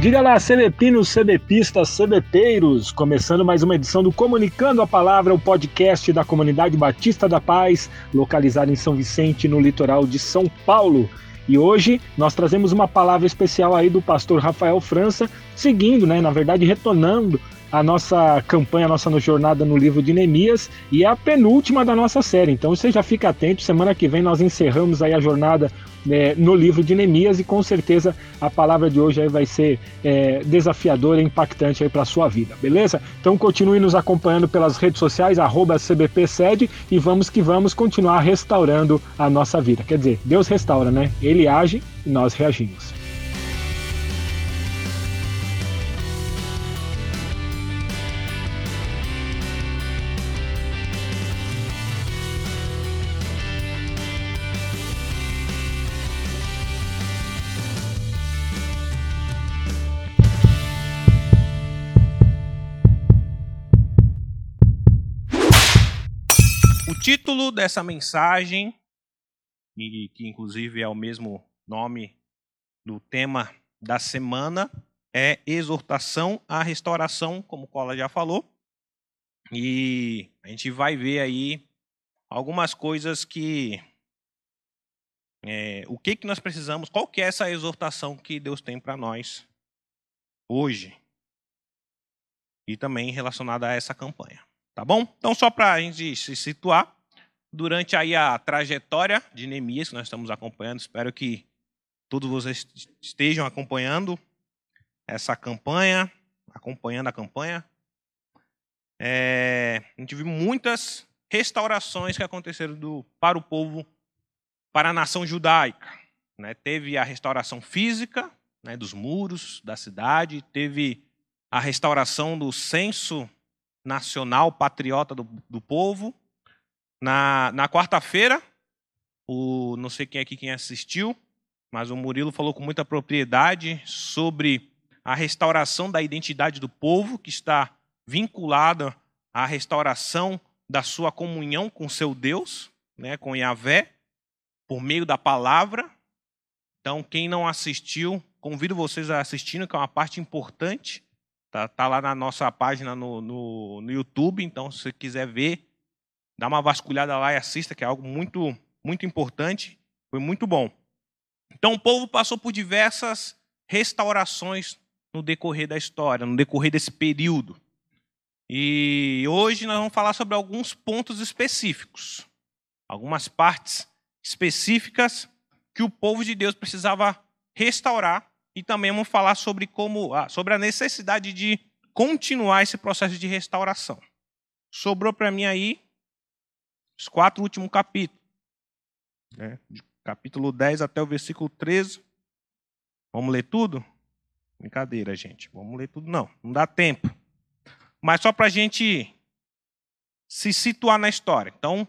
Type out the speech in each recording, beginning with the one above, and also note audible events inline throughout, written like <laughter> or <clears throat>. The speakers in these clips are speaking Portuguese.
Diga lá, CBPinos, CBPistas, CBPeiros, começando mais uma edição do Comunicando a Palavra, o podcast da Comunidade Batista da Paz, localizado em São Vicente, no litoral de São Paulo. E hoje nós trazemos uma palavra especial aí do pastor Rafael França, seguindo, né, na verdade, retornando a nossa campanha, a nossa jornada no livro de Neemias e é a penúltima da nossa série. Então você já fica atento, semana que vem nós encerramos aí a jornada é, no livro de Neemias e com certeza a palavra de hoje aí vai ser é, desafiadora e impactante aí para a sua vida, beleza? Então continue nos acompanhando pelas redes sociais, arroba CBPSED e vamos que vamos continuar restaurando a nossa vida. Quer dizer, Deus restaura, né? Ele age e nós reagimos. Título dessa mensagem, e que inclusive é o mesmo nome do tema da semana, é exortação à restauração, como o Cola já falou. E a gente vai ver aí algumas coisas que é, o que que nós precisamos, qual que é essa exortação que Deus tem para nós hoje e também relacionada a essa campanha, tá bom? Então só para a gente se situar, durante aí a trajetória de Neemias que nós estamos acompanhando. Espero que todos vocês estejam acompanhando essa campanha, acompanhando a campanha. É, a gente viu muitas restaurações que aconteceram do, para o povo, para a nação judaica. Né? Teve a restauração física né, dos muros da cidade, teve a restauração do censo nacional patriota do, do povo, na, na quarta-feira, o não sei quem aqui quem assistiu, mas o Murilo falou com muita propriedade sobre a restauração da identidade do povo, que está vinculada à restauração da sua comunhão com seu Deus, né, com Yahvé, por meio da palavra. Então, quem não assistiu, convido vocês a assistir, que é uma parte importante. Está tá lá na nossa página no, no, no YouTube, então, se você quiser ver, Dá uma vasculhada lá e assista, que é algo muito, muito importante. Foi muito bom. Então o povo passou por diversas restaurações no decorrer da história, no decorrer desse período. E hoje nós vamos falar sobre alguns pontos específicos, algumas partes específicas que o povo de Deus precisava restaurar e também vamos falar sobre como ah, sobre a necessidade de continuar esse processo de restauração. Sobrou para mim aí os quatro últimos capítulos. Né? De capítulo 10 até o versículo 13. Vamos ler tudo? Brincadeira, gente. Vamos ler tudo, não. Não dá tempo. Mas só para a gente se situar na história. Então, o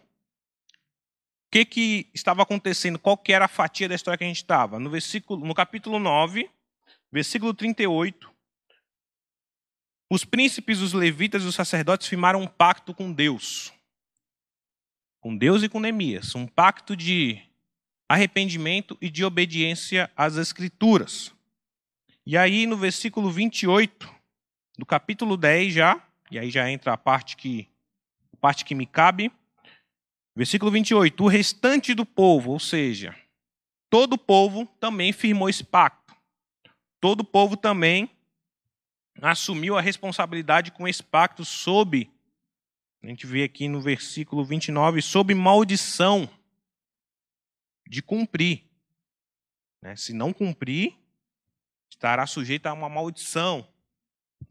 que, que estava acontecendo? Qual que era a fatia da história que a gente estava? No, versículo, no capítulo 9, versículo 38, os príncipes, os levitas e os sacerdotes firmaram um pacto com Deus com Deus e com Neemias, um pacto de arrependimento e de obediência às Escrituras. E aí, no versículo 28 do capítulo 10 já, e aí já entra a parte que, a parte que me cabe, versículo 28, o restante do povo, ou seja, todo o povo também firmou esse pacto. Todo o povo também assumiu a responsabilidade com esse pacto sob a gente vê aqui no versículo 29, sob maldição de cumprir. Né? Se não cumprir, estará sujeito a uma maldição.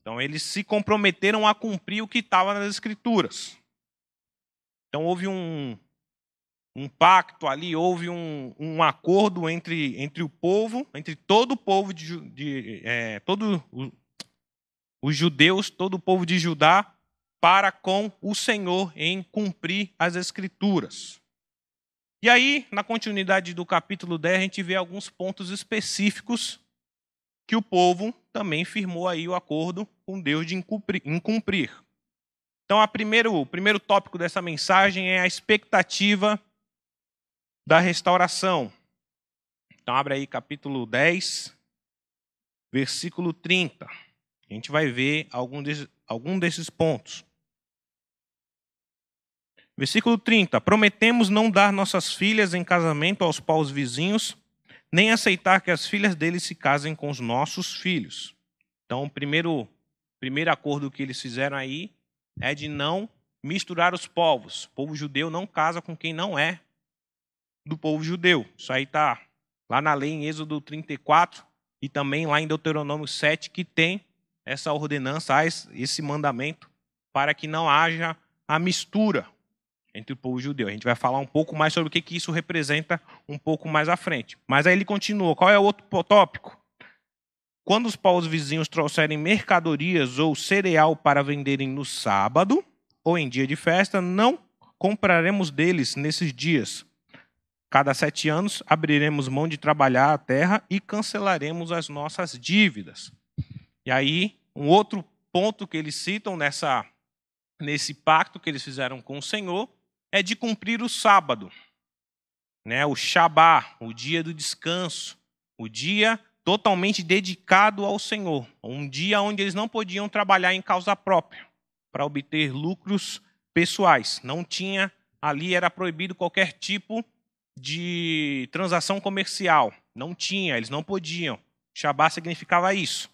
Então, eles se comprometeram a cumprir o que estava nas Escrituras. Então, houve um, um pacto ali, houve um, um acordo entre, entre o povo, entre todo o povo de, de é, todo os judeus, todo o povo de Judá, para com o Senhor em cumprir as Escrituras. E aí, na continuidade do capítulo 10, a gente vê alguns pontos específicos que o povo também firmou aí o acordo com Deus de incumprir. Então, primeiro, o primeiro tópico dessa mensagem é a expectativa da restauração. Então, abre aí capítulo 10, versículo 30. A gente vai ver algum desses, algum desses pontos. Versículo 30. Prometemos não dar nossas filhas em casamento aos paus vizinhos, nem aceitar que as filhas deles se casem com os nossos filhos. Então, o primeiro, primeiro acordo que eles fizeram aí é de não misturar os povos. O povo judeu não casa com quem não é do povo judeu. Isso aí está lá na lei em Êxodo 34 e também lá em Deuteronômio 7, que tem essa ordenança, esse mandamento, para que não haja a mistura entre o povo judeu. A gente vai falar um pouco mais sobre o que, que isso representa um pouco mais à frente. Mas aí ele continua. Qual é o outro tópico? Quando os povos vizinhos trouxerem mercadorias ou cereal para venderem no sábado ou em dia de festa, não compraremos deles nesses dias. Cada sete anos abriremos mão de trabalhar a terra e cancelaremos as nossas dívidas. E aí, um outro ponto que eles citam nessa, nesse pacto que eles fizeram com o Senhor é de cumprir o sábado, né? o Shabá, o dia do descanso, o dia totalmente dedicado ao Senhor, um dia onde eles não podiam trabalhar em causa própria para obter lucros pessoais. Não tinha ali era proibido qualquer tipo de transação comercial. Não tinha, eles não podiam. Shabá significava isso.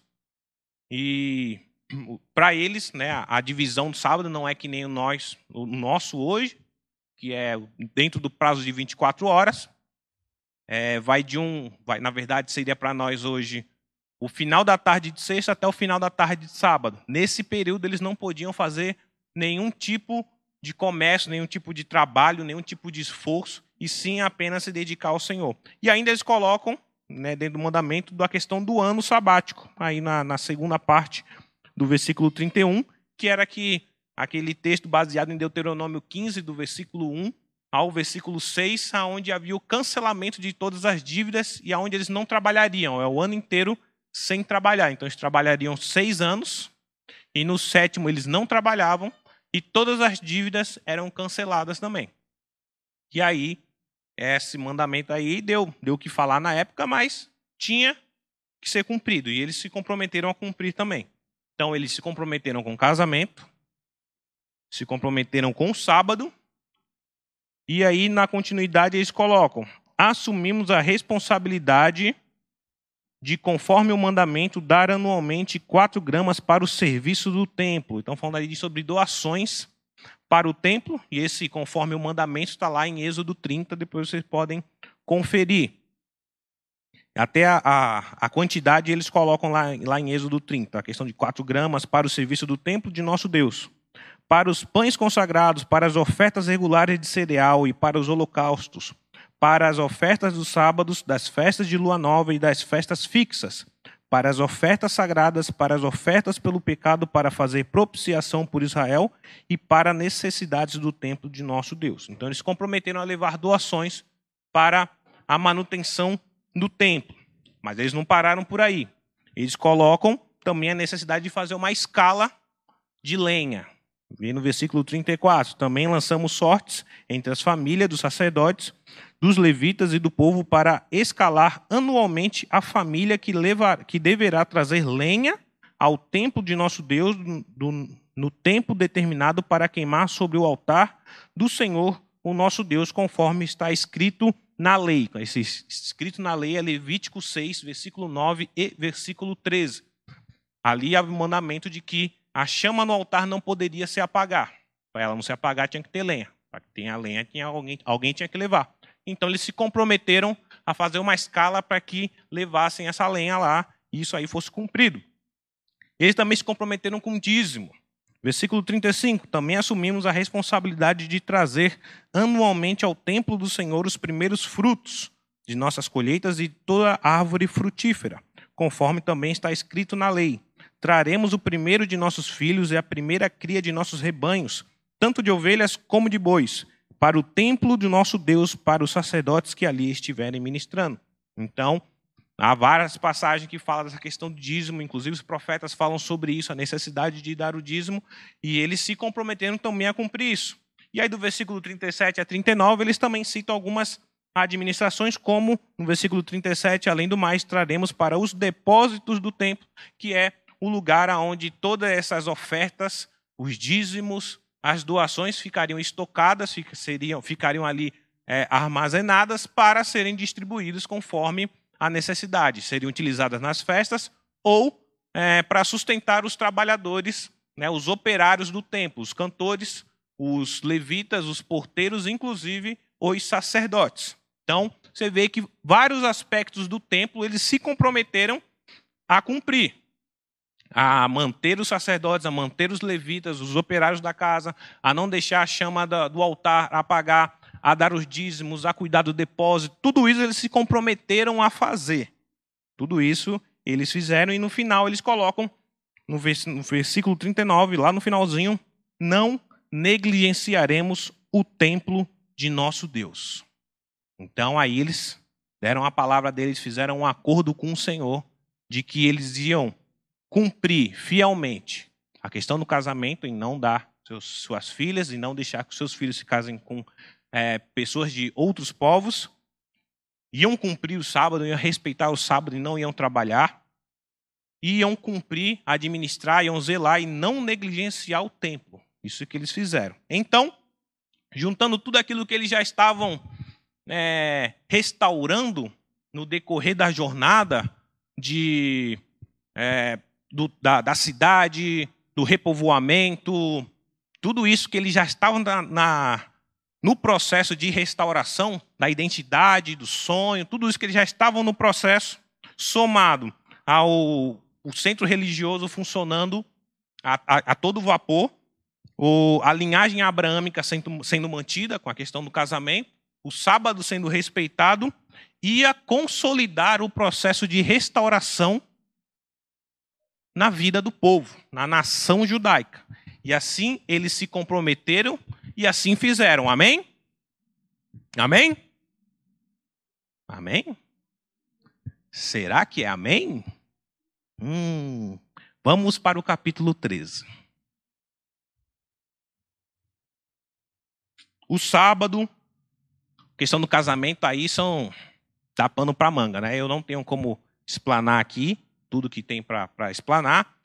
E <clears throat> para eles, né, a divisão do sábado não é que nem o nós, o nosso hoje, que é dentro do prazo de 24 horas. É, vai de um, vai, na verdade, seria para nós hoje o final da tarde de sexta até o final da tarde de sábado. Nesse período, eles não podiam fazer nenhum tipo de comércio, nenhum tipo de trabalho, nenhum tipo de esforço, e sim apenas se dedicar ao Senhor. E ainda eles colocam, né, dentro do mandamento, da questão do ano sabático, aí na, na segunda parte do versículo 31, que era que aquele texto baseado em Deuteronômio 15, do versículo 1 ao versículo 6, aonde havia o cancelamento de todas as dívidas e aonde eles não trabalhariam, é o ano inteiro sem trabalhar. Então eles trabalhariam seis anos e no sétimo eles não trabalhavam e todas as dívidas eram canceladas também. E aí esse mandamento aí deu deu o que falar na época, mas tinha que ser cumprido e eles se comprometeram a cumprir também. Então eles se comprometeram com casamento, se comprometeram com o sábado. E aí, na continuidade, eles colocam: assumimos a responsabilidade de, conforme o mandamento, dar anualmente 4 gramas para o serviço do templo. Então, falando ali sobre doações para o templo, e esse, conforme o mandamento, está lá em Êxodo 30, depois vocês podem conferir. Até a, a, a, quantidade eles colocam lá, lá em Êxodo 30, a questão de 4 gramas para o serviço do templo de nosso Deus para os pães consagrados, para as ofertas regulares de cereal e para os holocaustos, para as ofertas dos sábados, das festas de lua nova e das festas fixas, para as ofertas sagradas, para as ofertas pelo pecado, para fazer propiciação por Israel e para necessidades do templo de nosso Deus. Então eles comprometeram a levar doações para a manutenção do templo. Mas eles não pararam por aí. Eles colocam também a necessidade de fazer uma escala de lenha, Vem no versículo 34. Também lançamos sortes entre as famílias dos sacerdotes, dos levitas e do povo para escalar anualmente a família que, levar, que deverá trazer lenha ao templo de nosso Deus do, no tempo determinado para queimar sobre o altar do Senhor, o nosso Deus, conforme está escrito na lei. Esse escrito na lei é Levítico 6, versículo 9 e versículo 13. Ali há o mandamento de que a chama no altar não poderia se apagar. Para ela não se apagar, tinha que ter lenha. Para que tenha lenha, tinha alguém, alguém tinha que levar. Então eles se comprometeram a fazer uma escala para que levassem essa lenha lá e isso aí fosse cumprido. Eles também se comprometeram com dízimo. Versículo 35: Também assumimos a responsabilidade de trazer anualmente ao templo do Senhor os primeiros frutos de nossas colheitas e toda árvore frutífera, conforme também está escrito na lei traremos o primeiro de nossos filhos e a primeira cria de nossos rebanhos, tanto de ovelhas como de bois, para o templo de nosso Deus, para os sacerdotes que ali estiverem ministrando. Então, há várias passagens que falam dessa questão do dízimo, inclusive os profetas falam sobre isso, a necessidade de dar o dízimo, e eles se comprometeram também a cumprir isso. E aí, do versículo 37 a 39, eles também citam algumas, administrações, como no versículo 37, além do mais, traremos para os depósitos do templo, que é o lugar onde todas essas ofertas, os dízimos, as doações ficariam estocadas, seriam, ficariam ali é, armazenadas para serem distribuídas conforme a necessidade. Seriam utilizadas nas festas ou é, para sustentar os trabalhadores, né, os operários do templo, os cantores, os levitas, os porteiros, inclusive os sacerdotes. Então, você vê que vários aspectos do templo eles se comprometeram a cumprir, a manter os sacerdotes, a manter os levitas, os operários da casa, a não deixar a chama do altar apagar, a dar os dízimos, a cuidar do depósito. Tudo isso eles se comprometeram a fazer. Tudo isso eles fizeram e no final eles colocam no versículo 39, lá no finalzinho, não negligenciaremos o templo de nosso Deus. Então aí eles deram a palavra deles, fizeram um acordo com o Senhor de que eles iam cumprir fielmente a questão do casamento em não dar seus, suas filhas e não deixar que seus filhos se casem com é, pessoas de outros povos, iam cumprir o sábado, iam respeitar o sábado e não iam trabalhar, iam cumprir, administrar, iam zelar e não negligenciar o templo. Isso que eles fizeram. Então, juntando tudo aquilo que eles já estavam é, restaurando no decorrer da jornada de, é, do, da, da, cidade, do repovoamento, tudo isso que eles já estavam na, na, no processo de restauração da identidade, do sonho, tudo isso que eles já estavam no processo, somado ao o centro religioso funcionando a, a, a todo vapor, o, a linhagem abraâmica sendo, sendo mantida com a questão do casamento, o sábado sendo respeitado, ia consolidar o processo de restauração na vida do povo, na nação judaica. E assim eles se comprometeram e assim fizeram. Amém? Amém? Amém? Será que é amém? Hum, vamos para o capítulo 13. O sábado, questão do casamento aí são tapando para manga, né? Eu não tenho como explanar aqui tudo que tem para explanar.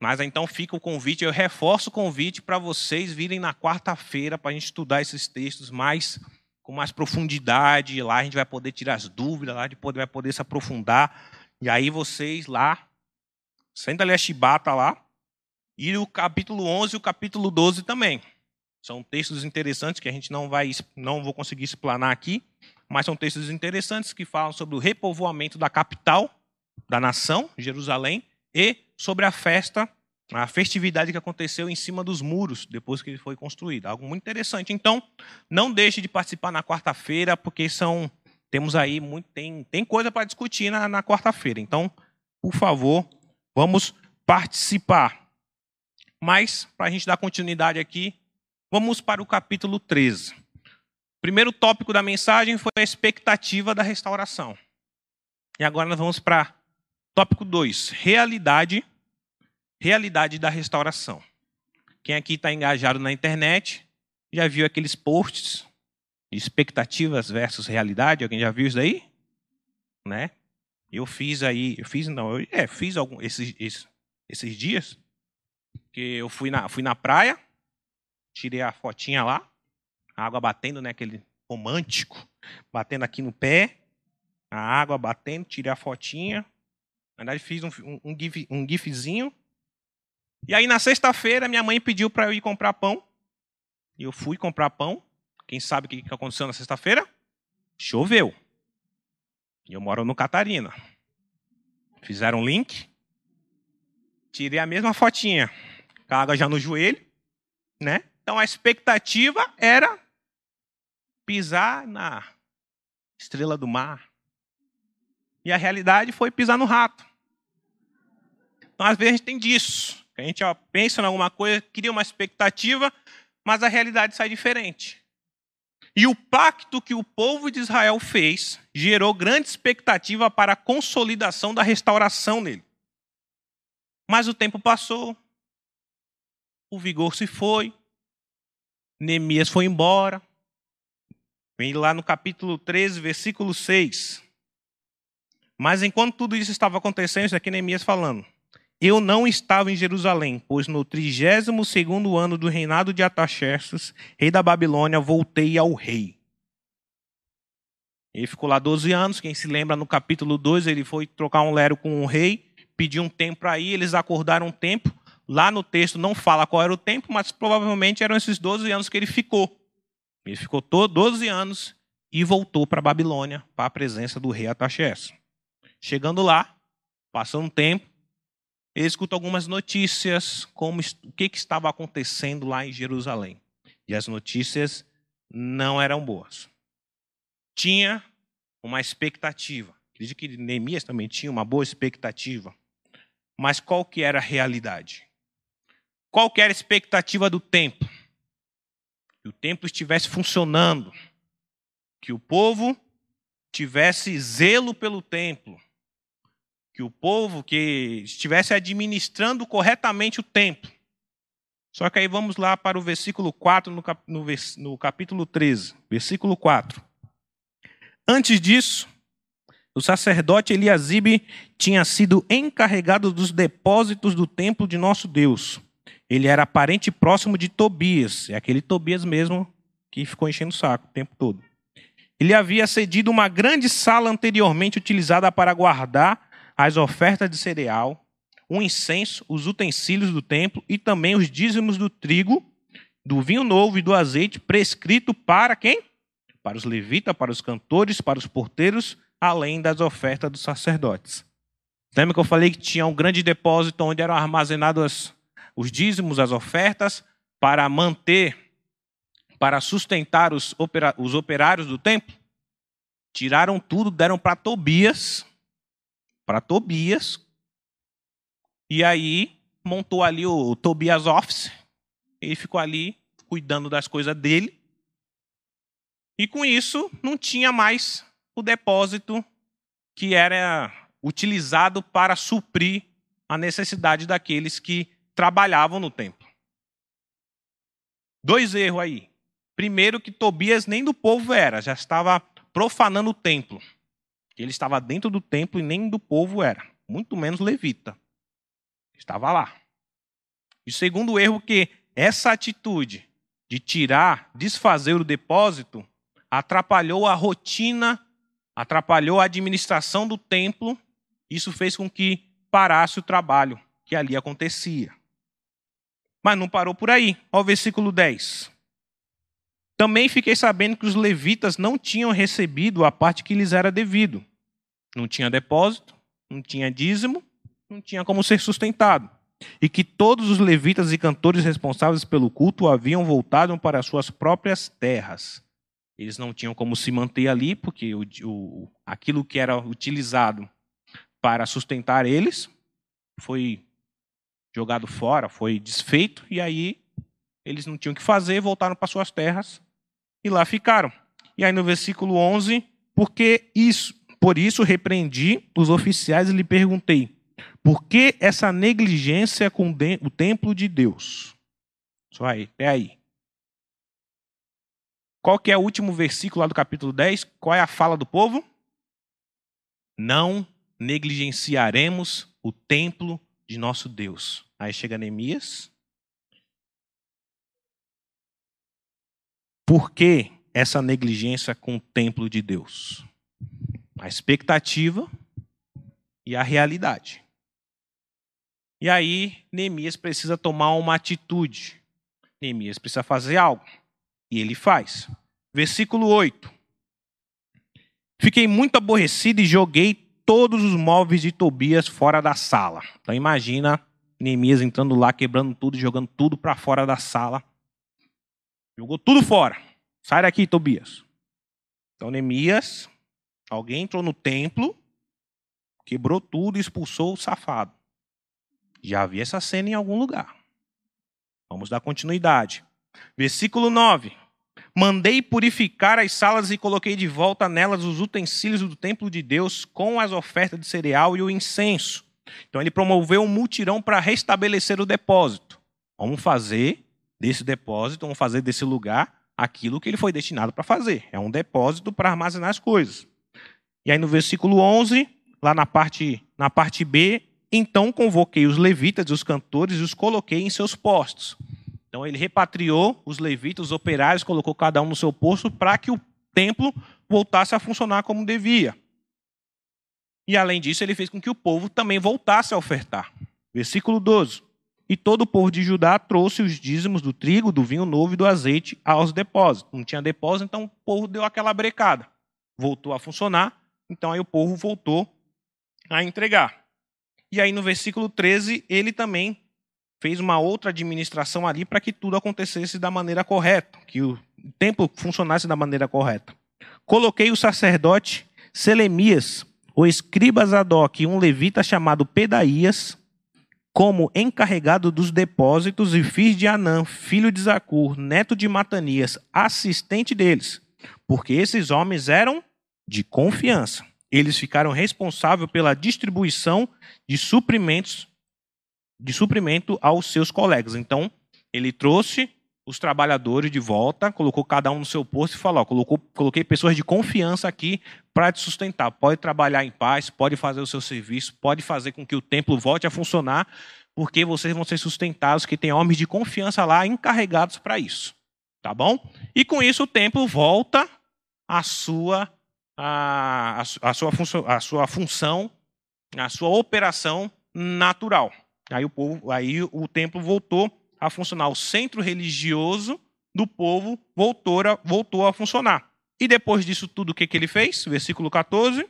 Mas então fica o convite, eu reforço o convite para vocês virem na quarta-feira para a gente estudar esses textos mais com mais profundidade. Lá a gente vai poder tirar as dúvidas, lá a gente vai poder se aprofundar. E aí vocês lá, senta ali a chibata lá. E o capítulo 11 e o capítulo 12 também. São textos interessantes que a gente não vai não vou conseguir explanar aqui, mas são textos interessantes que falam sobre o repovoamento da capital da nação, Jerusalém, e sobre a festa, a festividade que aconteceu em cima dos muros depois que ele foi construído. Algo muito interessante. Então, não deixe de participar na quarta-feira, porque são temos aí muito tem, tem coisa para discutir na, na quarta-feira. Então, por favor, vamos participar. Mas, para a gente dar continuidade aqui, vamos para o capítulo 13. O primeiro tópico da mensagem foi a expectativa da restauração. E agora nós vamos para Tópico 2, realidade, realidade da restauração. Quem aqui está engajado na internet já viu aqueles posts de expectativas versus realidade? Alguém já viu isso daí? Né? Eu fiz aí, eu fiz não, eu, é, fiz algum esses, esses, esses dias que eu fui na, fui na praia, tirei a fotinha lá, a água batendo, né, aquele romântico, batendo aqui no pé, a água batendo, tirei a fotinha, na verdade, fiz um, um, gif, um gifzinho. E aí, na sexta-feira, minha mãe pediu para eu ir comprar pão. E eu fui comprar pão. Quem sabe o que aconteceu na sexta-feira? Choveu. E eu moro no Catarina. Fizeram um link. Tirei a mesma fotinha. Com a água já no joelho. Né? Então, a expectativa era pisar na estrela do mar. E a realidade foi pisar no rato. Então, às vezes, a gente tem disso. A gente ó, pensa em alguma coisa, cria uma expectativa, mas a realidade sai diferente. E o pacto que o povo de Israel fez gerou grande expectativa para a consolidação da restauração nele. Mas o tempo passou, o vigor se foi, Neemias foi embora, Vem lá no capítulo 13, versículo 6. Mas enquanto tudo isso estava acontecendo, isso aqui Neemias falando. Eu não estava em Jerusalém, pois no 32 segundo ano do reinado de Ataxerxes, rei da Babilônia, voltei ao rei. Ele ficou lá 12 anos, quem se lembra no capítulo 2, ele foi trocar um lero com o rei, pediu um tempo para ir, eles acordaram um tempo. Lá no texto não fala qual era o tempo, mas provavelmente eram esses 12 anos que ele ficou. Ele ficou 12 anos e voltou para a Babilônia, para a presença do rei Ataxerxes. Chegando lá, passando um tempo, ele escuta algumas notícias, como o que, que estava acontecendo lá em Jerusalém. E as notícias não eram boas. Tinha uma expectativa. Acredito que Neemias também tinha uma boa expectativa. Mas qual que era a realidade? Qual que era a expectativa do templo? Que o templo estivesse funcionando, que o povo tivesse zelo pelo templo, que o povo que estivesse administrando corretamente o templo. Só que aí vamos lá para o versículo 4, no, cap, no, no capítulo 13, versículo 4. Antes disso, o sacerdote Eliasibe tinha sido encarregado dos depósitos do templo de nosso Deus. Ele era parente próximo de Tobias, é aquele Tobias mesmo que ficou enchendo o saco o tempo todo. Ele havia cedido uma grande sala anteriormente utilizada para guardar as ofertas de cereal, o incenso, os utensílios do templo e também os dízimos do trigo, do vinho novo e do azeite, prescrito para quem? Para os levitas, para os cantores, para os porteiros, além das ofertas dos sacerdotes. Lembra que eu falei que tinha um grande depósito onde eram armazenados os dízimos, as ofertas, para manter, para sustentar os, operários do templo? Tiraram tudo, deram para Tobias, para Tobias. E aí montou ali o Tobias Office. Ele ficou ali cuidando das coisas dele. E com isso não tinha mais o depósito que era utilizado para suprir a necessidade daqueles que trabalhavam no templo. Dois erros aí. Primeiro, que Tobias nem do povo era, já estava profanando o templo. Ele estava dentro do templo e nem do povo era, muito menos levita. Estava lá. E segundo erro que essa atitude de tirar, desfazer o depósito, atrapalhou a rotina, atrapalhou a administração do templo. Isso fez com que parasse o trabalho que ali acontecia. Mas não parou por aí. Olha o versículo 10. Também fiquei sabendo que os levitas não tinham recebido a parte que lhes era devido. Não tinha depósito, não tinha dízimo, não tinha como ser sustentado. E que todos os levitas e cantores responsáveis pelo culto haviam voltado para suas próprias terras. Eles não tinham como se manter ali, porque o, o, aquilo que era utilizado para sustentar eles foi jogado fora, foi desfeito, e aí eles não tinham o que fazer, voltaram para suas terras e lá ficaram. E aí no versículo 11, porque isso, por isso repreendi os oficiais e lhe perguntei: por que essa negligência com o templo de Deus? Só aí, é aí. Qual que é o último versículo lá do capítulo 10? Qual é a fala do povo? Não negligenciaremos o templo de nosso Deus. Aí chega Neemias. Por que essa negligência com o templo de Deus? A expectativa e a realidade. E aí, Neemias precisa tomar uma atitude. Neemias precisa fazer algo. E ele faz. Versículo 8. Fiquei muito aborrecido e joguei todos os móveis de Tobias fora da sala. Então imagina Neemias entrando lá, quebrando tudo, jogando tudo para fora da sala. Jogou tudo fora. Sai daqui, Tobias. Então Neemias Alguém entrou no templo, quebrou tudo e expulsou o safado. Já havia essa cena em algum lugar. Vamos dar continuidade. Versículo 9. Mandei purificar as salas e coloquei de volta nelas os utensílios do templo de Deus com as ofertas de cereal e o incenso. Então ele promoveu um mutirão para restabelecer o depósito. Vamos fazer desse depósito, vamos fazer desse lugar aquilo que ele foi destinado para fazer. É um depósito para armazenar as coisas. E aí no versículo 11, lá na parte, na parte B, então convoquei os levitas os cantores e os coloquei em seus postos. Então ele repatriou os levitas, os operários, colocou cada um no seu posto para que o templo voltasse a funcionar como devia. E além disso, ele fez com que o povo também voltasse a ofertar. Versículo 12. E todo o povo de Judá trouxe os dízimos do trigo, do vinho novo e do azeite aos depósitos. Não tinha depósito, então o povo deu aquela brecada. Voltou a funcionar, então aí o povo voltou a entregar. E aí no versículo 13, ele também fez uma outra administração ali para que tudo acontecesse da maneira correta, que o templo funcionasse da maneira correta. Coloquei o sacerdote Selemias, o escriba Zadok e um levita chamado Pedaías, como encarregado dos depósitos, e fiz de Anã, filho de Zacur, neto de Matanias, assistente deles, porque esses homens eram de confiança. Eles ficaram responsáveis pela distribuição de suprimentos de suprimento aos seus colegas. Então, ele trouxe os trabalhadores de volta, colocou cada um no seu posto e falou: ó, colocou, coloquei pessoas de confiança aqui para te sustentar. Pode trabalhar em paz, pode fazer o seu serviço, pode fazer com que o templo volte a funcionar, porque vocês vão ser sustentados, que tem homens de confiança lá encarregados para isso. Tá bom? E com isso o templo volta à sua, a, a, sua, a sua função, a sua operação natural. Aí o povo, aí o templo voltou a funcionar. O centro religioso do povo voltou a, voltou a funcionar. E depois disso tudo, o que, que ele fez? Versículo 14.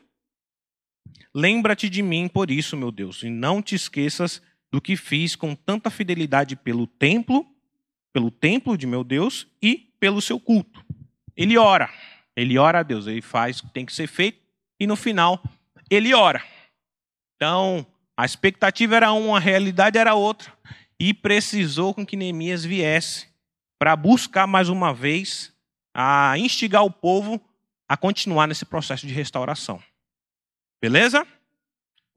Lembra-te de mim por isso, meu Deus, e não te esqueças do que fiz com tanta fidelidade pelo templo, pelo templo de meu Deus e pelo seu culto. Ele ora, ele ora a Deus, ele faz o que tem que ser feito e no final ele ora. Então, a expectativa era uma, a realidade era outra e precisou com que Neemias viesse para buscar mais uma vez a instigar o povo a continuar nesse processo de restauração. Beleza?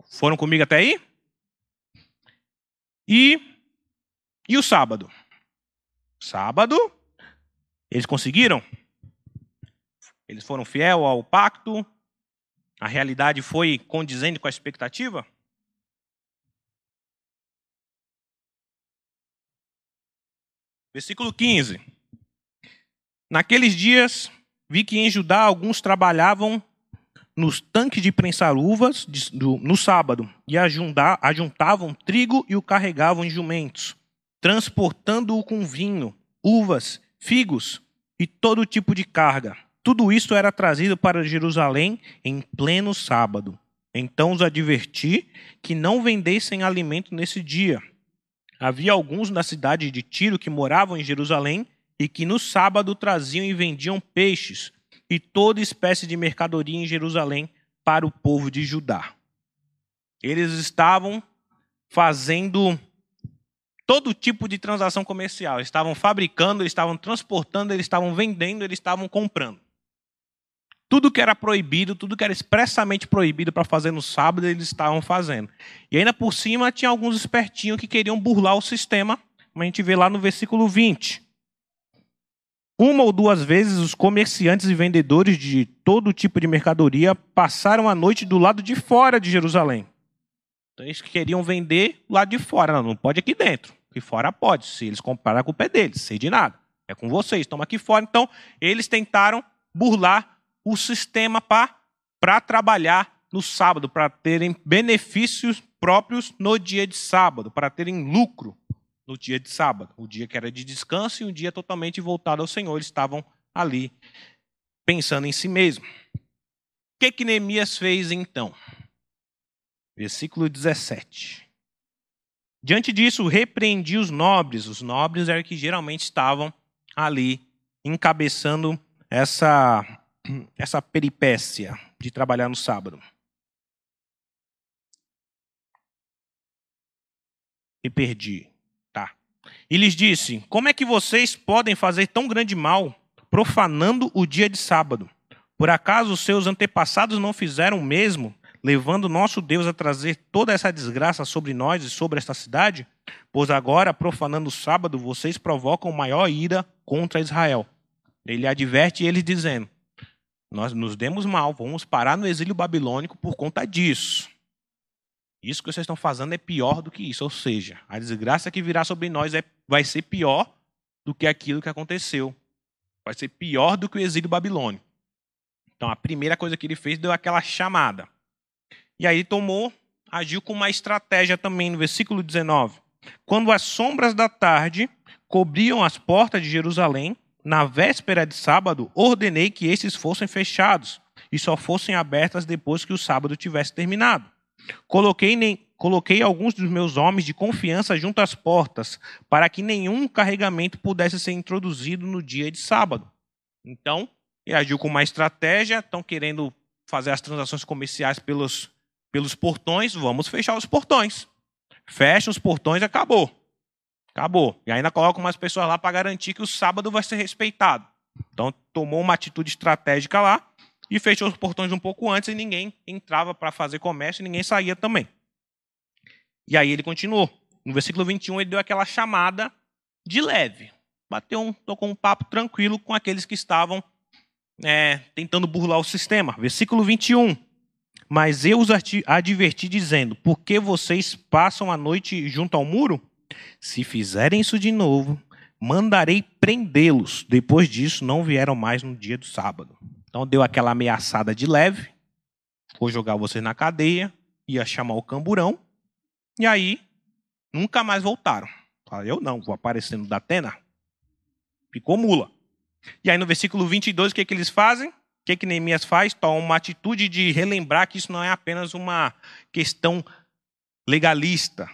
Foram comigo até aí? E e o sábado? Sábado, eles conseguiram? Eles foram fiel ao pacto? A realidade foi condizente com a expectativa? Versículo 15. Naqueles dias, vi que em Judá alguns trabalhavam nos tanques de prensar uvas no sábado e ajuntavam trigo e o carregavam em jumentos, transportando-o com vinho, uvas, figos e todo tipo de carga. Tudo isso era trazido para Jerusalém em pleno sábado. Então os adverti que não vendessem alimento nesse dia Havia alguns na cidade de Tiro que moravam em Jerusalém e que no sábado traziam e vendiam peixes e toda espécie de mercadoria em Jerusalém para o povo de Judá. Eles estavam fazendo todo tipo de transação comercial. Estavam fabricando, estavam transportando, eles estavam vendendo, eles estavam comprando. Tudo que era proibido, tudo que era expressamente proibido para fazer no sábado, eles estavam fazendo. E ainda por cima tinha alguns espertinhos que queriam burlar o sistema, como a gente vê lá no versículo 20. Uma ou duas vezes os comerciantes e vendedores de todo tipo de mercadoria passaram a noite do lado de fora de Jerusalém. Então eles queriam vender lá de fora. Não, não pode aqui dentro. Aqui fora pode. Se eles compraram, a culpa é deles, sei de nada. É com vocês, estão aqui fora. Então, eles tentaram burlar o sistema para trabalhar no sábado, para terem benefícios próprios no dia de sábado, para terem lucro no dia de sábado, o dia que era de descanso e um dia totalmente voltado ao Senhor. Eles estavam ali pensando em si mesmo. O que, que Neemias fez então? Versículo 17. Diante disso, repreendi os nobres. Os nobres eram que geralmente estavam ali encabeçando essa essa peripécia de trabalhar no sábado? Me perdi. Tá. E lhes disse: Como é que vocês podem fazer tão grande mal, profanando o dia de sábado? Por acaso os seus antepassados não fizeram o mesmo, levando nosso Deus a trazer toda essa desgraça sobre nós e sobre esta cidade? Pois agora, profanando o sábado, vocês provocam maior ira contra Israel. ele adverte eles dizendo: Nós nos demos mal, vamos parar no exílio babilônico por conta disso. Isso que vocês estão fazendo é pior do que isso. Ou seja, a desgraça que virá sobre nós é, vai ser pior do que aquilo que aconteceu. Vai ser pior do que o exílio babilônico. Então, a primeira coisa que ele fez deu aquela chamada. E aí tomou, agiu com uma estratégia também, no versículo 19. Quando as sombras da tarde cobriam as portas de Jerusalém, na véspera de sábado, ordenei que esses fossem fechados e só fossem abertas depois que o sábado tivesse terminado. Coloquei, nem, coloquei alguns dos meus homens de confiança junto às portas, para que nenhum carregamento pudesse ser introduzido no dia de sábado. Então, ele agiu com uma estratégia, estão querendo fazer as transações comerciais pelos, pelos portões, vamos fechar os portões. Fecha os portões acabou. Acabou. E ainda coloca umas pessoas lá para garantir que o sábado vai ser respeitado. Então, tomou uma atitude estratégica lá e fechou os portões um pouco antes e ninguém entrava para fazer comércio e ninguém saía também. E aí ele continuou. No versículo 21, ele deu aquela chamada de leve. Bateu um, tocou um papo tranquilo com aqueles que estavam é, tentando burlar o sistema. Versículo 21. Mas eu os adverti dizendo: Por que vocês passam a noite junto ao muro? Se fizerem isso de novo, mandarei prendê-los. Depois disso, não vieram mais no dia do sábado. Então deu aquela ameaçada de leve, vou jogar vocês na cadeia, ia chamar o camburão, e aí nunca mais voltaram. Eu não, vou aparecer no Datena. Ficou mula. E aí no versículo 22, o que, que eles fazem? O que, que Neemias faz? Toma uma atitude de relembrar que isso não é apenas uma questão legalista.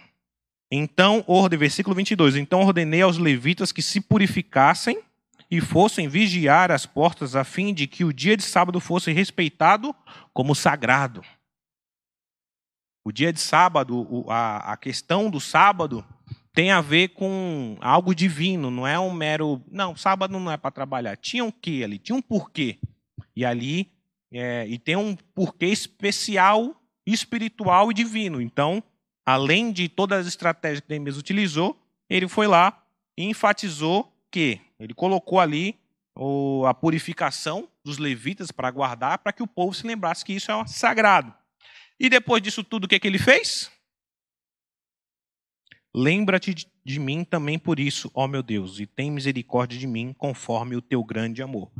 Então, versículo 22. Então ordenei aos levitas que se purificassem e fossem vigiar as portas a fim de que o dia de sábado fosse respeitado como sagrado. O dia de sábado, a questão do sábado tem a ver com algo divino, não é um mero. Não, sábado não é para trabalhar. Tinha um quê ali? Tinha um porquê. E ali, é, e tem um porquê especial, espiritual e divino. Então, além de todas as estratégias que Neemias utilizou, ele foi lá e enfatizou que ele colocou ali o, a purificação dos levitas para guardar, para que o povo se lembrasse que isso é sagrado. E depois disso tudo, o que, é que ele fez? Lembra-te de mim também por isso, ó meu Deus, e tem misericórdia de mim conforme o teu grande amor.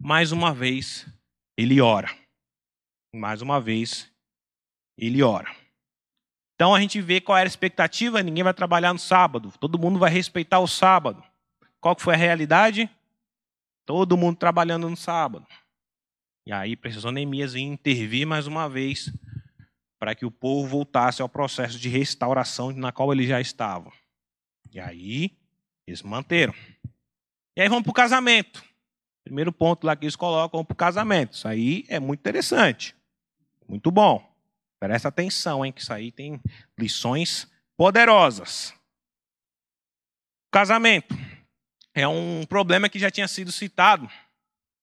Mais uma vez, ele ora. Mais uma vez, ele ora. Então a gente vê qual era a expectativa: ninguém vai trabalhar no sábado, todo mundo vai respeitar o sábado. Qual que foi a realidade? Todo mundo trabalhando no sábado. E aí precisou Neemias vir intervir mais uma vez para que o povo voltasse ao processo de restauração na qual eles já estavam. E aí eles manteram. E aí vamos para o casamento. Primeiro ponto lá que eles colocam, para o casamento. Isso aí é muito interessante. Muito bom. Presta atenção, hein, que isso aí tem lições poderosas. Casamento é um problema que já tinha sido citado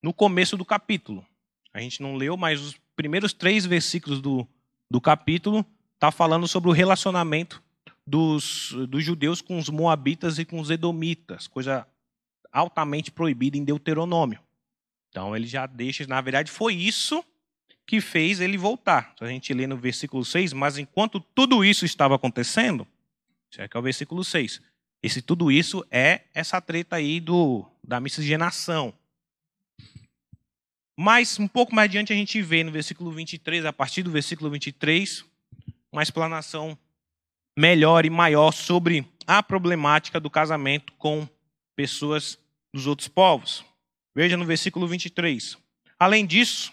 no começo do capítulo. A gente não leu, mas os primeiros três versículos do, do capítulo está falando sobre o relacionamento dos, dos judeus com os moabitas e com os edomitas, coisa altamente proibida em Deuteronômio. Então ele já deixa, na verdade foi isso que fez ele voltar. A gente lê no versículo 6, mas enquanto tudo isso estava acontecendo, isso que é o versículo 6, esse tudo isso é essa treta aí do, da miscigenação. Mas um pouco mais adiante a gente vê no versículo 23, a partir do versículo 23, uma explanação melhor e maior sobre a problemática do casamento com pessoas dos outros povos. Veja no versículo 23. Além disso,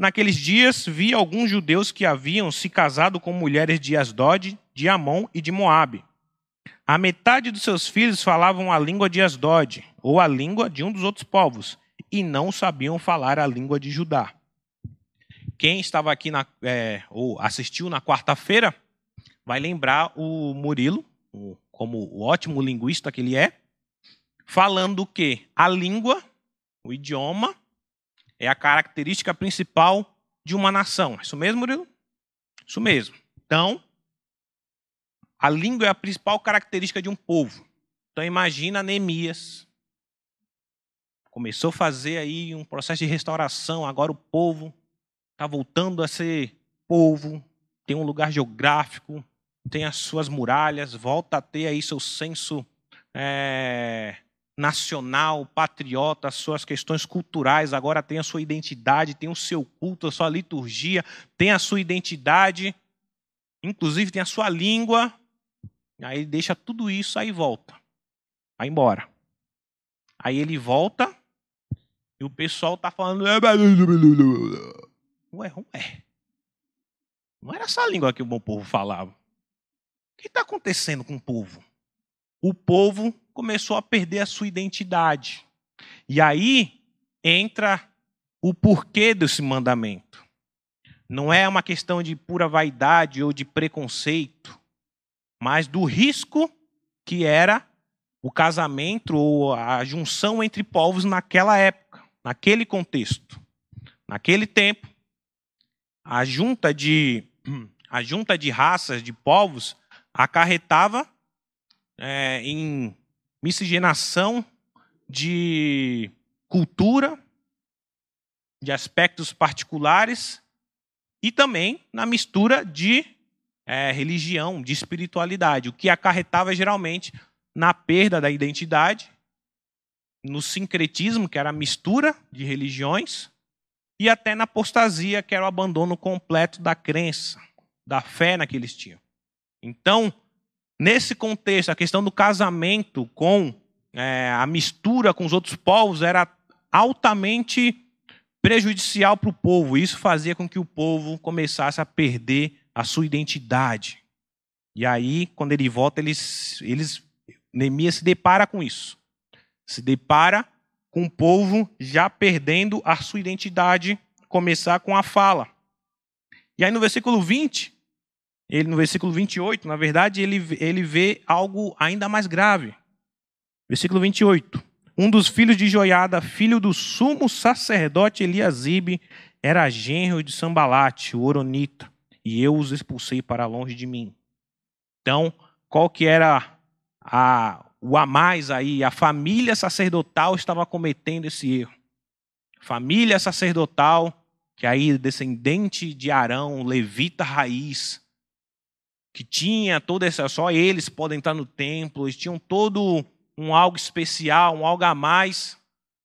naqueles dias vi alguns judeus que haviam se casado com mulheres de Asdod, de Amon e de Moabe a metade dos seus filhos falavam a língua de Asdod, ou a língua de um dos outros povos, e não sabiam falar a língua de Judá. Quem estava aqui na, é, ou assistiu na quarta-feira vai lembrar o Murilo, como o ótimo linguista que ele é, falando que a língua, o idioma, é a característica principal de uma nação. É isso mesmo, Murilo? Isso mesmo. Então, a língua é a principal característica de um povo. Então imagina Neemias começou a fazer aí um processo de restauração. Agora o povo está voltando a ser povo, tem um lugar geográfico, tem as suas muralhas, volta a ter aí seu senso é, nacional, patriota, as suas questões culturais, agora tem a sua identidade, tem o seu culto, a sua liturgia, tem a sua identidade, inclusive tem a sua língua. Aí deixa tudo isso, aí volta. Vai embora. Aí ele volta e o pessoal tá falando. Ué, ué. Não era essa língua que o bom povo falava. O que está acontecendo com o povo? O povo começou a perder a sua identidade. E aí entra o porquê desse mandamento. Não é uma questão de pura vaidade ou de preconceito, mas do risco que era o casamento ou a junção entre povos naquela época, naquele contexto. Naquele tempo, a junta de, <clears throat> a junta de raças, de povos, acarretava é, em miscigenação de cultura, de aspectos particulares e também na mistura de é, religião, de espiritualidade, o que acarretava geralmente na perda da identidade, no sincretismo, que era a mistura de religiões, e até na apostasia, que era o abandono completo da crença, da fé na que eles tinham. Então, Nesse contexto, a questão do casamento com é, a mistura com os outros povos era altamente prejudicial para o povo. Isso fazia com que o povo começasse a perder a sua identidade. E aí, quando ele volta, eles, eles, Neemias se depara com isso. Se depara com o povo já perdendo a sua identidade, começar com a fala. E aí no versículo 20, ele no versículo 28, na verdade, ele, ele vê algo ainda mais grave. Versículo 28. Um dos filhos de Joiada, filho do sumo sacerdote Eliasibe, era genro de Sambalate, o Oronita, e eu os expulsei para longe de mim. Então, qual que era a, o a mais aí? A família sacerdotal estava cometendo esse erro. Família sacerdotal, que aí descendente de Arão, levita raiz, que tinha toda essa. Só eles podem estar no templo, eles tinham todo um algo especial, um algo a mais.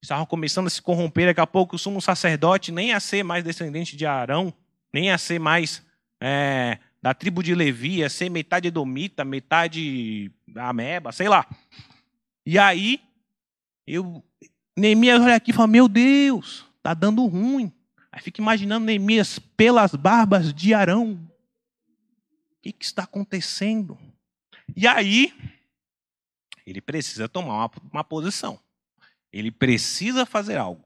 Estavam começando a se corromper. Daqui a pouco o sumo sacerdote nem a ser mais descendente de Arão, nem a ser mais é, da tribo de Levi, a ser metade edomita, metade ameba, sei lá. E aí, eu, Neemias olha aqui e fala: Meu Deus, está dando ruim. Aí fica imaginando Neemias pelas barbas de Arão que, que está acontecendo? E aí, ele precisa tomar uma, uma posição. Ele precisa fazer algo.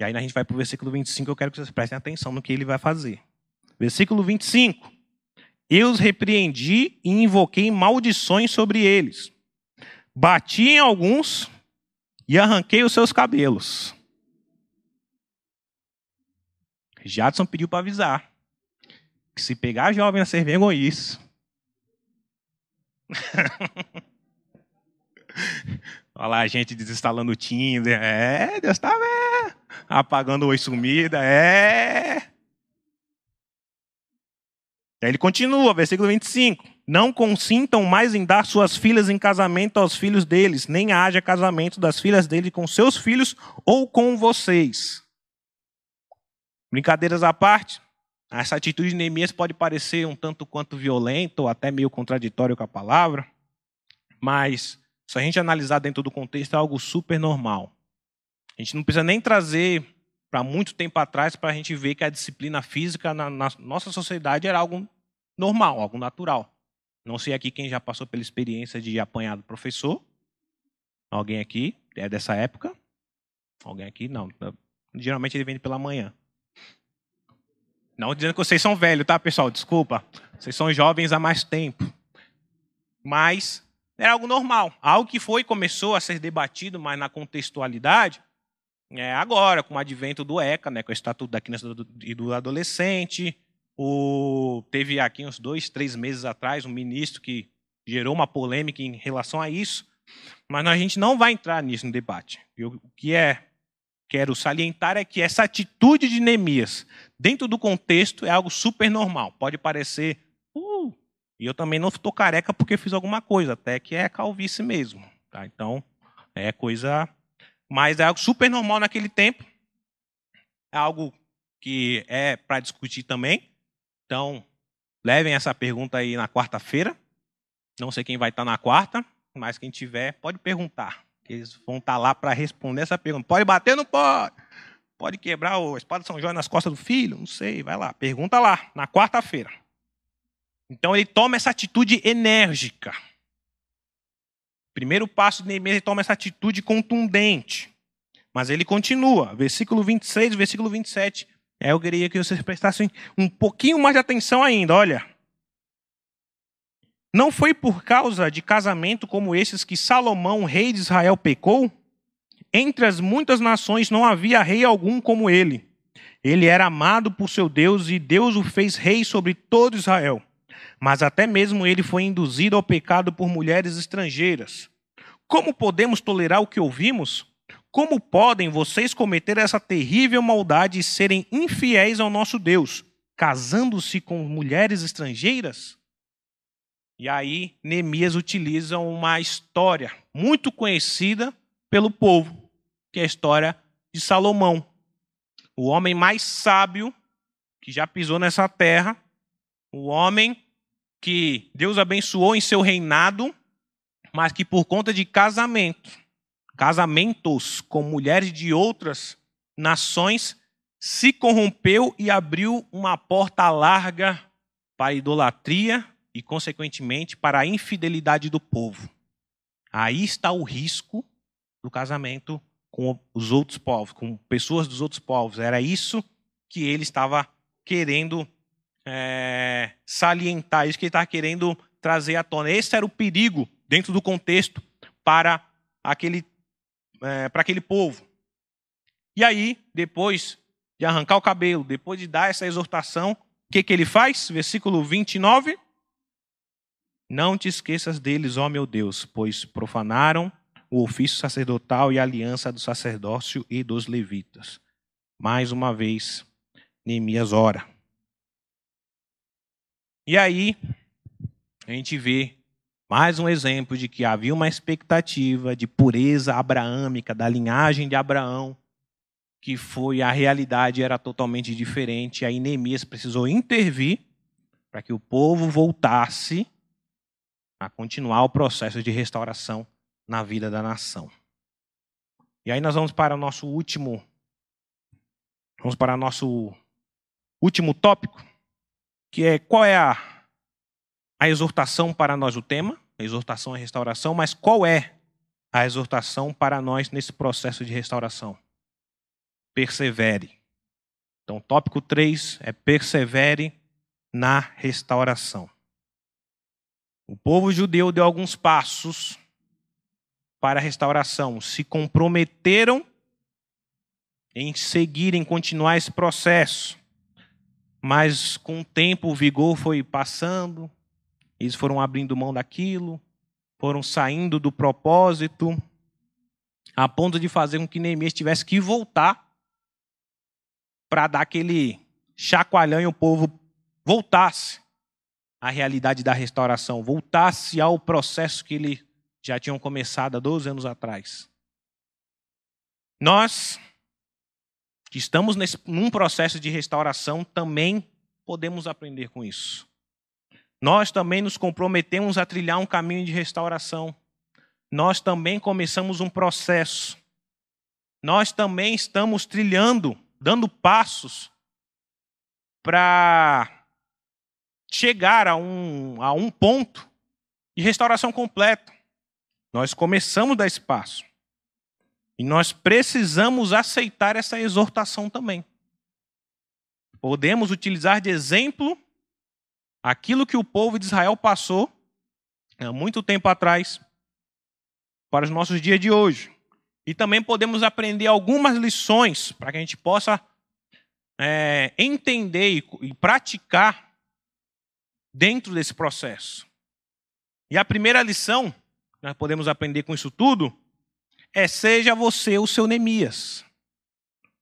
E aí a gente vai para o versículo 25, eu quero que vocês prestem atenção no que ele vai fazer. Versículo 25. Eu os repreendi e invoquei maldições sobre eles. Bati em alguns e arranquei os seus cabelos. Jadson pediu para avisar que se pegar jovem a ser vergonhice. <laughs> Olha lá a gente desinstalando o Tinder. É, Deus está vendo. Apagando oi sumida. É. Aí ele continua, versículo 25. Não consintam mais em dar suas filhas em casamento aos filhos deles, nem haja casamento das filhas dele com seus filhos ou com vocês. Brincadeiras à parte, essa atitude de Neemias pode parecer um tanto quanto violenta ou até meio contraditório com a palavra, mas se a gente analisar dentro do contexto é algo super normal. A gente não precisa nem trazer para muito tempo atrás para a gente ver que a disciplina física na, na nossa sociedade era algo normal, algo natural. Não sei aqui quem já passou pela experiência de apanhar do professor. Alguém aqui é dessa época? Alguém aqui? Não. Geralmente ele vem pela manhã. Não dizendo que vocês são velhos, tá, pessoal? Desculpa. Vocês são jovens há mais tempo. Mas é algo normal. Algo que foi começou a ser debatido, mas na contextualidade, é agora, com o advento do ECA, né, com o Estatuto da Criança e do Adolescente. O... Teve aqui uns dois, três meses atrás um ministro que gerou uma polêmica em relação a isso, Mas a gente não vai entrar nisso no debate. O que é quero salientar é que essa atitude de Neemias, dentro do contexto, é algo super normal. Pode parecer, uh, e eu também não estou careca porque fiz alguma coisa, até que é calvície mesmo. Tá? Então, é coisa. Mas é algo super normal naquele tempo. É algo que é para discutir também. Então, levem essa pergunta aí na quarta-feira. Não sei quem vai estar na quarta, mas quem tiver, pode perguntar. Eles vão estar lá para responder essa pergunta. Pode bater ou não pode? Pode quebrar a espada de São João nas costas do filho? Não sei, vai lá. Pergunta lá, na quarta-feira. Então ele toma essa atitude enérgica. Primeiro passo de Neemias, ele toma essa atitude contundente. Mas ele continua, versículo 26, versículo 27. É, eu queria que vocês prestassem um pouquinho mais de atenção ainda, olha. Não foi por causa de casamento como esses que Salomão, rei de Israel, pecou? Entre as muitas nações não havia rei algum como ele. Ele era amado por seu Deus e Deus o fez rei sobre todo Israel. Mas até mesmo ele foi induzido ao pecado por mulheres estrangeiras. Como podemos tolerar o que ouvimos? Como podem vocês cometer essa terrível maldade e serem infiéis ao nosso Deus, casando-se com mulheres estrangeiras? E aí, Neemias utiliza uma história muito conhecida pelo povo, que é a história de Salomão, o homem mais sábio que já pisou nessa terra, o homem que Deus abençoou em seu reinado, mas que por conta de casamento, casamentos com mulheres de outras nações, se corrompeu e abriu uma porta larga para idolatria e, consequentemente, para a infidelidade do povo. Aí está o risco do casamento com os outros povos, com pessoas dos outros povos. Era isso que ele estava querendo é, salientar, isso que ele estava querendo trazer à tona. Esse era o perigo dentro do contexto para aquele, é, para aquele povo. E aí, depois de arrancar o cabelo, depois de dar essa exortação, o que, que ele faz? Versículo 29. Não te esqueças deles, ó meu Deus, pois profanaram o ofício sacerdotal e a aliança do sacerdócio e dos levitas. Mais uma vez, Neemias ora. E aí, a gente vê mais um exemplo de que havia uma expectativa de pureza abraâmica, da linhagem de Abraão, que foi a realidade era totalmente diferente. Aí Neemias precisou intervir para que o povo voltasse a continuar o processo de restauração na vida da nação. E aí nós vamos para o nosso último vamos para o nosso último tópico, que é qual é a a exortação para nós o tema, a exortação à restauração, mas qual é a exortação para nós nesse processo de restauração? Persevere. Então, tópico 3 é persevere na restauração. O povo judeu deu alguns passos para a restauração, se comprometeram em seguir, em continuar esse processo. Mas com o tempo o vigor foi passando, eles foram abrindo mão daquilo, foram saindo do propósito, a ponto de fazer com que Neemias tivesse que voltar para dar aquele chacoalhão e o povo voltasse a realidade da restauração, voltasse ao processo que ele já tinham começado há 12 anos atrás. Nós, que estamos nesse, num processo de restauração, também podemos aprender com isso. Nós também nos comprometemos a trilhar um caminho de restauração. Nós também começamos um processo. Nós também estamos trilhando, dando passos para chegar a um, a um ponto de restauração completa. Nós começamos a dar espaço. E nós precisamos aceitar essa exortação também. Podemos utilizar de exemplo aquilo que o povo de Israel passou há muito tempo atrás para os nossos dias de hoje. E também podemos aprender algumas lições para que a gente possa é, entender e, e praticar dentro desse processo. E a primeira lição, nós podemos aprender com isso tudo, é seja você o seu Neemias.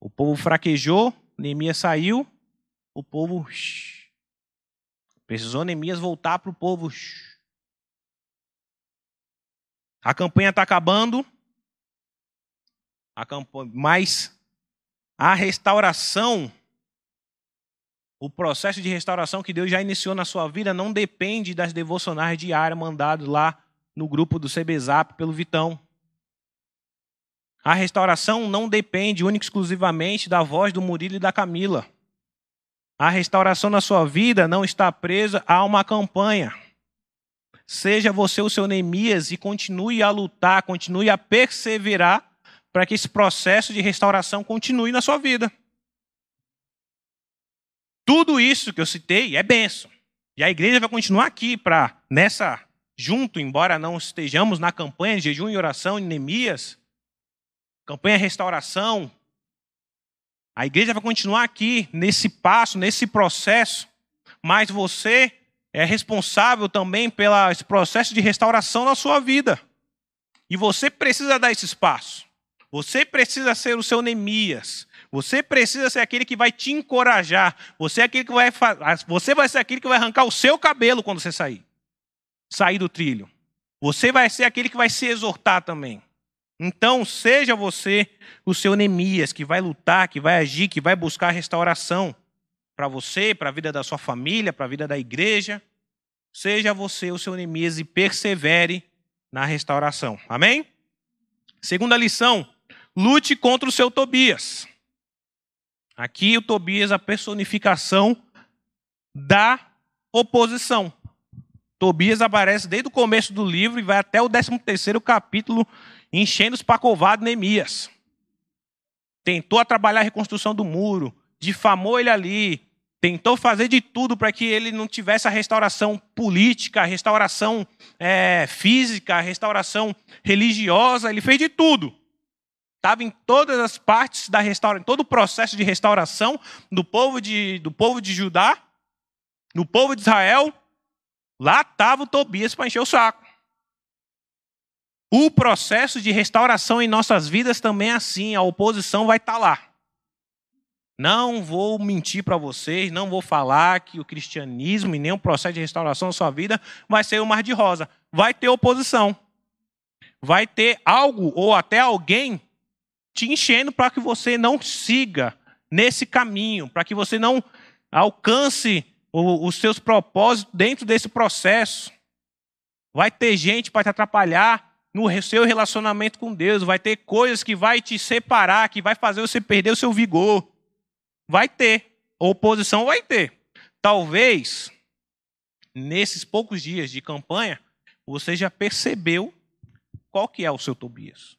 O povo fraquejou, Neemias saiu, o povo. Shh, precisou Neemias voltar para o povo. Shh. A campanha está acabando, a mas a restauração, o processo de restauração que Deus já iniciou na sua vida não depende das devocionais diárias mandadas lá no grupo do CBZAP pelo Vitão. A restauração não depende única e exclusivamente da voz do Murilo e da Camila. A restauração na sua vida não está presa a uma campanha. Seja você o seu Neemias e continue a lutar, continue a perseverar para que esse processo de restauração continue na sua vida. Tudo isso que eu citei é benção. E a igreja vai continuar aqui para, nessa, junto, embora não estejamos na campanha de jejum e oração em Neemias, campanha restauração. A igreja vai continuar aqui nesse passo, nesse processo, mas você é responsável também pelo processo de restauração na sua vida. E você precisa dar esse espaço. Você precisa ser o seu Neemias. Você precisa ser aquele que vai te encorajar. Você é aquele que vai você vai ser aquele que vai arrancar o seu cabelo quando você sair. Sair do trilho. Você vai ser aquele que vai se exortar também. Então, seja você o seu Neemias, que vai lutar, que vai agir, que vai buscar restauração para você, para a vida da sua família, para a vida da igreja. Seja você o seu Neemias e persevere na restauração. Amém? Segunda lição: lute contra o seu Tobias. Aqui o Tobias é a personificação da oposição. Tobias aparece desde o começo do livro e vai até o 13 terceiro capítulo enchendo os pacovados Neemias. Tentou trabalhar a reconstrução do muro, difamou ele ali, tentou fazer de tudo para que ele não tivesse a restauração política, a restauração é, física, a restauração religiosa, ele fez de tudo. Estava em todas as partes da restauração, em todo o processo de restauração do povo de, do povo de Judá, do povo de Israel. Lá estava o Tobias para encher o saco. O processo de restauração em nossas vidas também é assim, a oposição vai estar tá lá. Não vou mentir para vocês, não vou falar que o cristianismo e o processo de restauração da sua vida vai ser o mar de rosa. Vai ter oposição. Vai ter algo ou até alguém te enchendo para que você não siga nesse caminho, para que você não alcance os seus propósitos dentro desse processo. Vai ter gente para te atrapalhar no seu relacionamento com Deus, vai ter coisas que vai te separar, que vai fazer você perder o seu vigor. Vai ter. Oposição vai ter. Talvez, nesses poucos dias de campanha, você já percebeu qual que é o seu Tobias.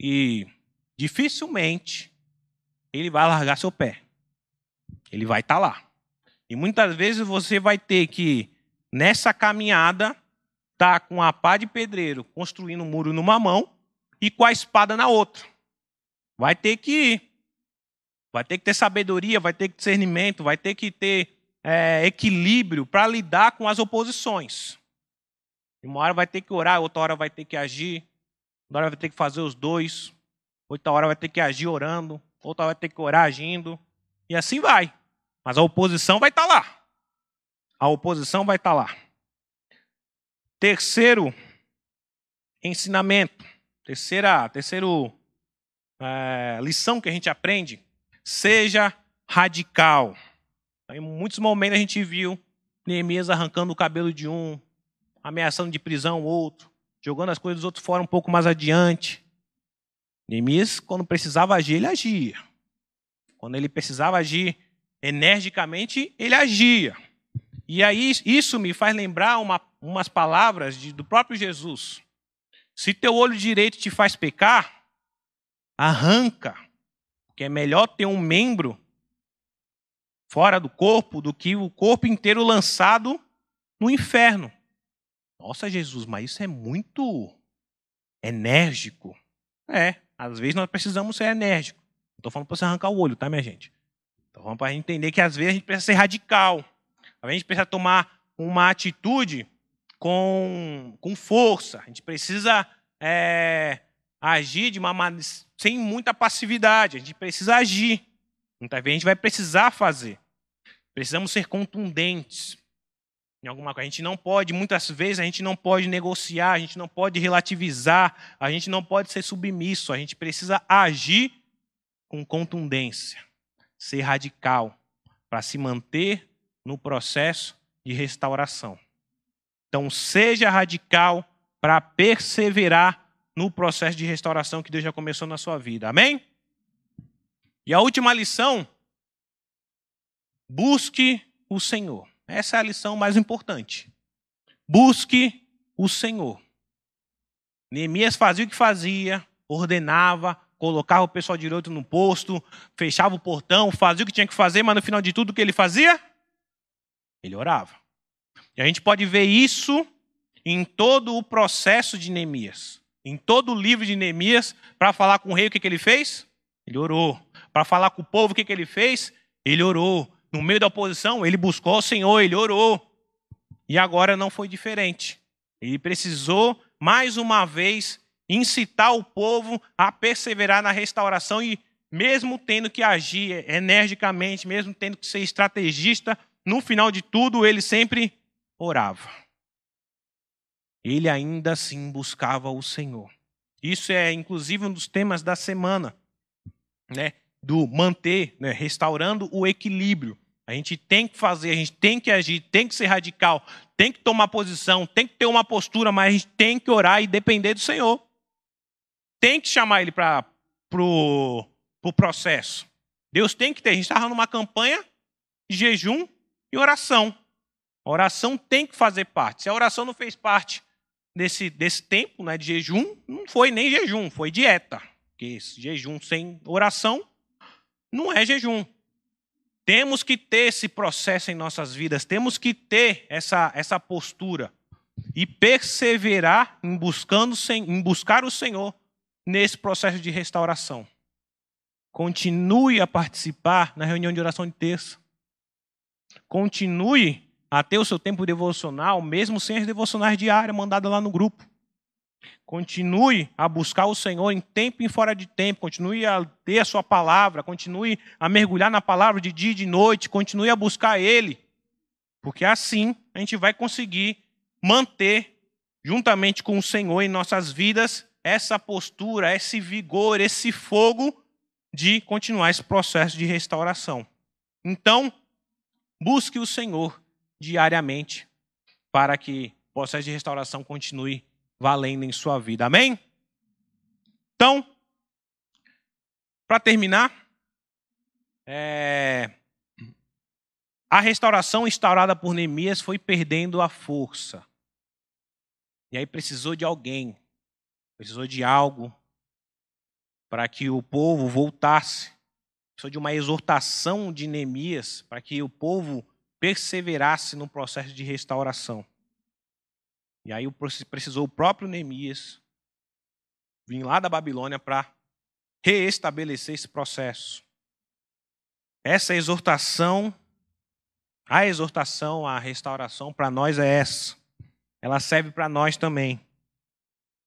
E dificilmente ele vai largar seu pé. Ele vai estar tá lá. E muitas vezes você vai ter que, nessa caminhada, está com a pá de pedreiro construindo um muro numa mão e com a espada na outra. Vai ter que ir. Vai ter que ter sabedoria, vai ter que ter discernimento, vai ter que ter é, equilíbrio para lidar com as oposições. Uma hora vai ter que orar, outra hora vai ter que agir, outra hora vai ter que fazer os dois, outra hora vai ter que agir orando, outra hora vai ter que orar agindo, e assim vai. Mas a oposição vai estar tá lá. A oposição vai estar tá lá. Terceiro ensinamento, terceira, terceiro é, lição que a gente aprende, seja radical. Em muitos momentos a gente viu Neemias arrancando o cabelo de um, ameaçando de prisão o outro, jogando as coisas dos outros fora um pouco mais adiante. Neemias, quando precisava agir, ele agia. Quando ele precisava agir energicamente, ele agia. E aí isso me faz lembrar uma, umas palavras de, do próprio Jesus. Se teu olho direito te faz pecar, arranca, porque é melhor ter um membro fora do corpo do que o corpo inteiro lançado no inferno. Nossa, Jesus, mas isso é muito enérgico. É, às vezes nós precisamos ser enérgicos. Não estou falando para você arrancar o olho, tá, minha gente? Estou falando para entender que às vezes a gente precisa ser radical. A gente precisa tomar uma atitude com, com força, a gente precisa é, agir de uma maneira, sem muita passividade, a gente precisa agir. Muitas vezes a gente vai precisar fazer. Precisamos ser contundentes em alguma coisa. A gente não pode, muitas vezes, a gente não pode negociar, a gente não pode relativizar, a gente não pode ser submisso, a gente precisa agir com contundência, ser radical, para se manter no processo de restauração. Então, seja radical para perseverar no processo de restauração que Deus já começou na sua vida. Amém? E a última lição: busque o Senhor. Essa é a lição mais importante. Busque o Senhor. Neemias fazia o que fazia, ordenava, colocava o pessoal direito no posto, fechava o portão, fazia o que tinha que fazer, mas no final de tudo o que ele fazia? Ele orava. E a gente pode ver isso em todo o processo de Neemias. Em todo o livro de Neemias, para falar com o rei, o que, que ele fez? Ele orou. Para falar com o povo, o que, que ele fez? Ele orou no meio da oposição, ele buscou o Senhor, ele orou. E agora não foi diferente. Ele precisou, mais uma vez, incitar o povo a perseverar na restauração e, mesmo tendo que agir energicamente, mesmo tendo que ser estrategista, no final de tudo, ele sempre orava. Ele ainda assim buscava o Senhor. Isso é, inclusive, um dos temas da semana, né? do manter, né? restaurando o equilíbrio. A gente tem que fazer, a gente tem que agir, tem que ser radical, tem que tomar posição, tem que ter uma postura, mas a gente tem que orar e depender do Senhor. Tem que chamar Ele para o pro processo. Deus tem que ter. A gente estava numa campanha de jejum e oração. A oração tem que fazer parte. Se a oração não fez parte desse, desse tempo né, de jejum, não foi nem jejum, foi dieta. Porque jejum sem oração não é jejum. Temos que ter esse processo em nossas vidas, temos que ter essa, essa postura e perseverar em, buscando, em buscar o Senhor nesse processo de restauração. Continue a participar na reunião de oração de terça. Continue a ter o seu tempo devocional, mesmo sem as devocionais diárias mandadas lá no grupo. Continue a buscar o Senhor em tempo e fora de tempo. Continue a ter a sua palavra. Continue a mergulhar na palavra de dia e de noite. Continue a buscar Ele. Porque assim a gente vai conseguir manter, juntamente com o Senhor em nossas vidas, essa postura, esse vigor, esse fogo de continuar esse processo de restauração. Então, busque o Senhor diariamente para que o processo de restauração continue valendo em sua vida. Amém? Então, para terminar, é... a restauração instaurada por Neemias foi perdendo a força. E aí precisou de alguém, precisou de algo para que o povo voltasse. Precisou de uma exortação de Neemias para que o povo perseverasse no processo de restauração. E aí precisou o próprio Neemias vir lá da Babilônia para reestabelecer esse processo. Essa exortação, a exortação, a restauração para nós é essa. Ela serve para nós também.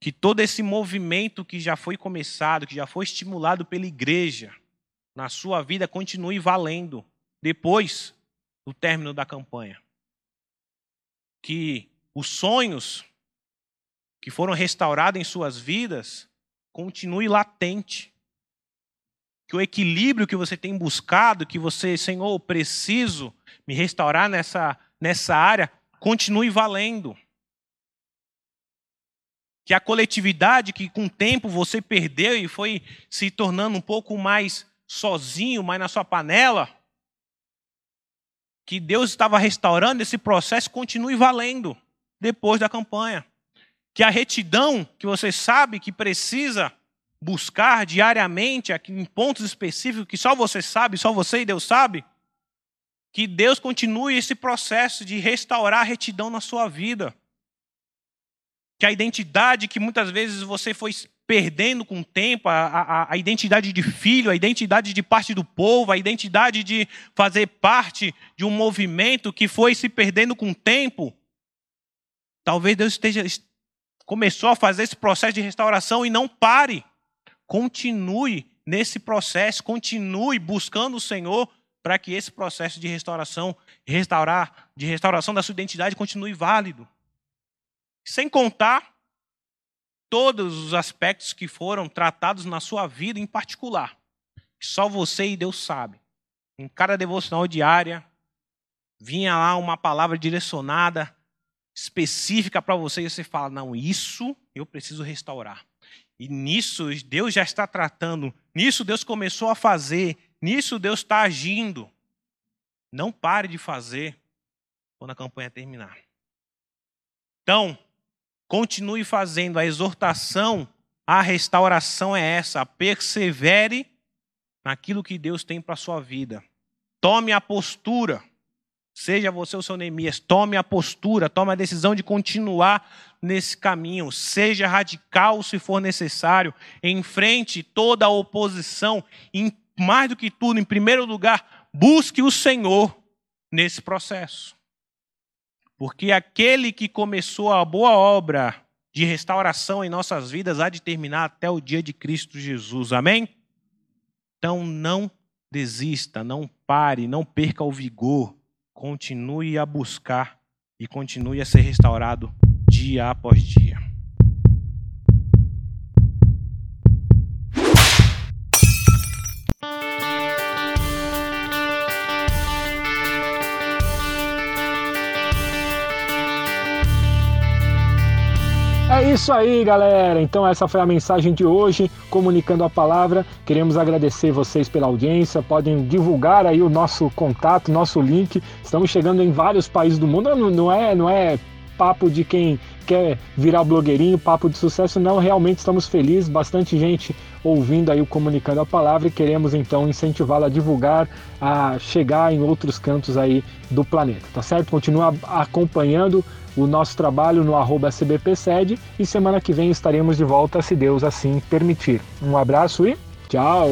Que todo esse movimento que já foi começado, que já foi estimulado pela igreja, na sua vida continue valendo depois do término da campanha. Que os sonhos que foram restaurados em suas vidas continue latente. Que o equilíbrio que você tem buscado, que você, Senhor, preciso me restaurar nessa, nessa área, continue valendo. Que a coletividade que com o tempo você perdeu e foi se tornando um pouco mais sozinho, mais na sua panela, que Deus estava restaurando esse processo continue valendo depois da campanha. Que a retidão que você sabe que precisa buscar diariamente, em pontos específicos que só você sabe, só você e Deus sabe, que Deus continue esse processo de restaurar a retidão na sua vida. Que a identidade que muitas vezes você foi perdendo com o tempo, a, a, a, identidade de filho, a identidade de parte do povo, a identidade de fazer parte de um movimento que foi se perdendo com o tempo, Talvez Deus esteja começou a fazer esse processo de restauração e não pare. Continue nesse processo, continue buscando o Senhor para que esse processo de restauração, restaurar, de restauração da sua identidade continue válido. Sem contar todos os aspectos que foram tratados na sua vida em particular, que só você e Deus sabe. Em cada devocional diária vinha lá uma palavra direcionada específica para você e você fala: "Não, isso eu preciso restaurar". E nisso Deus já está tratando, nisso Deus começou a fazer, nisso Deus está agindo. Não pare de fazer quando a campanha terminar. Então, continue fazendo. A exortação à restauração é essa: persevere naquilo que Deus tem para a sua vida. Tome a postura. Seja você o seu Neemias, tome a postura, tome a decisão de continuar nesse caminho. Seja radical se for necessário. Enfrente toda a oposição. E, mais do que tudo, em primeiro lugar, busque o Senhor nesse processo. Porque aquele que começou a boa obra de restauração em nossas vidas há de terminar até o dia de Cristo Jesus. Amém? Então não desista, não pare, não perca o vigor continue a buscar e continue a ser restaurado dia após dia. É isso aí, galera. Então essa foi a mensagem de hoje, comunicando a palavra. Queremos agradecer vocês pela audiência. Podem divulgar aí o nosso contato, nosso link. Estamos chegando em vários países do mundo. Não, não é, não é papo de quem quer virar blogueirinho, papo de sucesso, não. Realmente estamos felizes, bastante gente ouvindo aí o Comunicando a Palavra e queremos então incentivá-la a divulgar, a chegar em outros cantos aí do planeta, tá certo? Continua acompanhando o nosso trabalho no arroba CBPSED e semana que vem estaremos de volta, se Deus assim permitir. Um abraço e tchau!